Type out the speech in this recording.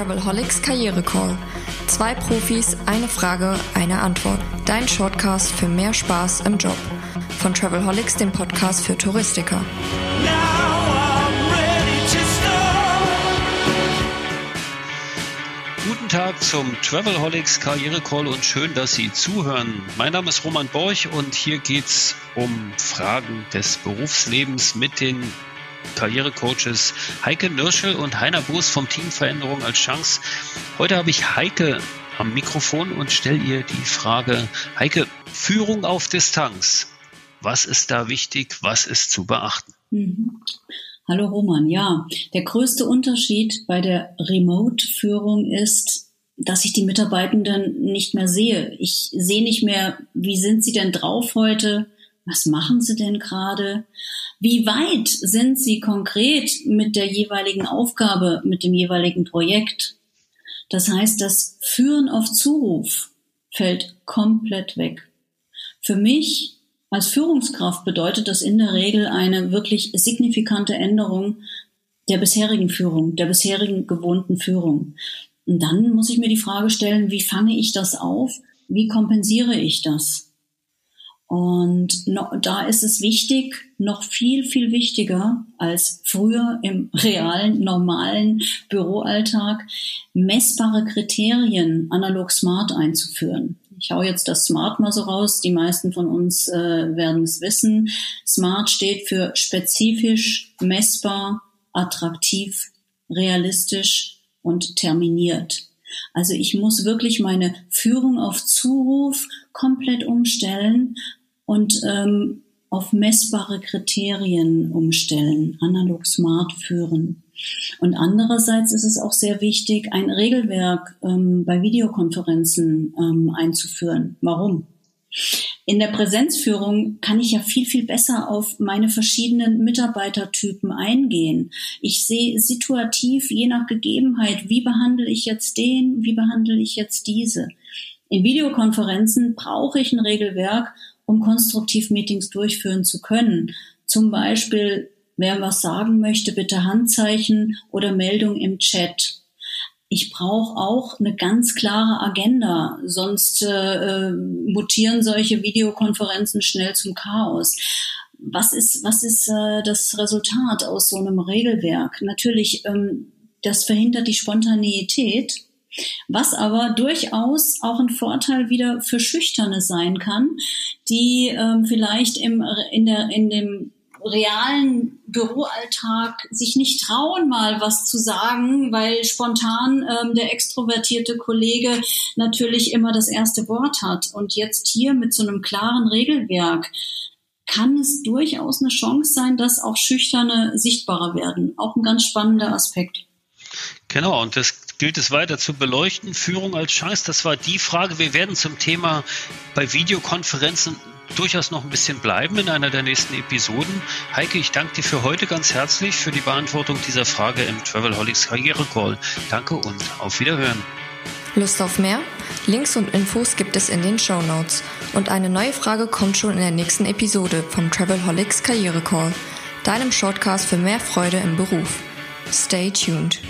Travelholics Karriere Call. Zwei Profis, eine Frage, eine Antwort. Dein Shortcast für mehr Spaß im Job. Von Travelholics, dem Podcast für Touristiker. Guten Tag zum Travelholics Karriere Call und schön, dass Sie zuhören. Mein Name ist Roman Borch und hier geht's um Fragen des Berufslebens mit den Karrierecoaches Heike Nirschel und Heiner Boos vom Team Veränderung als Chance. Heute habe ich Heike am Mikrofon und stelle ihr die Frage, Heike, Führung auf Distanz. Was ist da wichtig? Was ist zu beachten? Mhm. Hallo Roman, ja, der größte Unterschied bei der Remote-Führung ist, dass ich die Mitarbeitenden nicht mehr sehe. Ich sehe nicht mehr, wie sind sie denn drauf heute? Was machen sie denn gerade? Wie weit sind Sie konkret mit der jeweiligen Aufgabe, mit dem jeweiligen Projekt? Das heißt, das Führen auf Zuruf fällt komplett weg. Für mich als Führungskraft bedeutet das in der Regel eine wirklich signifikante Änderung der bisherigen Führung, der bisherigen gewohnten Führung. Und dann muss ich mir die Frage stellen, wie fange ich das auf? Wie kompensiere ich das? Und noch, da ist es wichtig, noch viel, viel wichtiger als früher im realen, normalen Büroalltag, messbare Kriterien analog smart einzuführen. Ich hau jetzt das Smart mal so raus. Die meisten von uns äh, werden es wissen. Smart steht für spezifisch, messbar, attraktiv, realistisch und terminiert. Also ich muss wirklich meine Führung auf Zuruf komplett umstellen und ähm, auf messbare Kriterien umstellen, analog smart führen. Und andererseits ist es auch sehr wichtig, ein Regelwerk ähm, bei Videokonferenzen ähm, einzuführen. Warum? In der Präsenzführung kann ich ja viel, viel besser auf meine verschiedenen Mitarbeitertypen eingehen. Ich sehe situativ, je nach Gegebenheit, wie behandle ich jetzt den, wie behandle ich jetzt diese. In Videokonferenzen brauche ich ein Regelwerk, um konstruktiv Meetings durchführen zu können. Zum Beispiel, wer was sagen möchte, bitte Handzeichen oder Meldung im Chat. Ich brauche auch eine ganz klare Agenda, sonst äh, mutieren solche Videokonferenzen schnell zum Chaos. Was ist, was ist äh, das Resultat aus so einem Regelwerk? Natürlich, ähm, das verhindert die Spontaneität was aber durchaus auch ein Vorteil wieder für Schüchterne sein kann, die ähm, vielleicht im, in, der, in dem realen Büroalltag sich nicht trauen, mal was zu sagen, weil spontan ähm, der extrovertierte Kollege natürlich immer das erste Wort hat. Und jetzt hier mit so einem klaren Regelwerk kann es durchaus eine Chance sein, dass auch Schüchterne sichtbarer werden. Auch ein ganz spannender Aspekt. Genau, und das gilt es weiter zu beleuchten. Führung als Chance, das war die Frage. Wir werden zum Thema bei Videokonferenzen durchaus noch ein bisschen bleiben in einer der nächsten Episoden. Heike, ich danke dir für heute ganz herzlich für die Beantwortung dieser Frage im Travelholics Karriere Call. Danke und auf Wiederhören. Lust auf mehr? Links und Infos gibt es in den Show Notes. Und eine neue Frage kommt schon in der nächsten Episode vom Travelholics Karriere Call, deinem Shortcast für mehr Freude im Beruf. Stay tuned.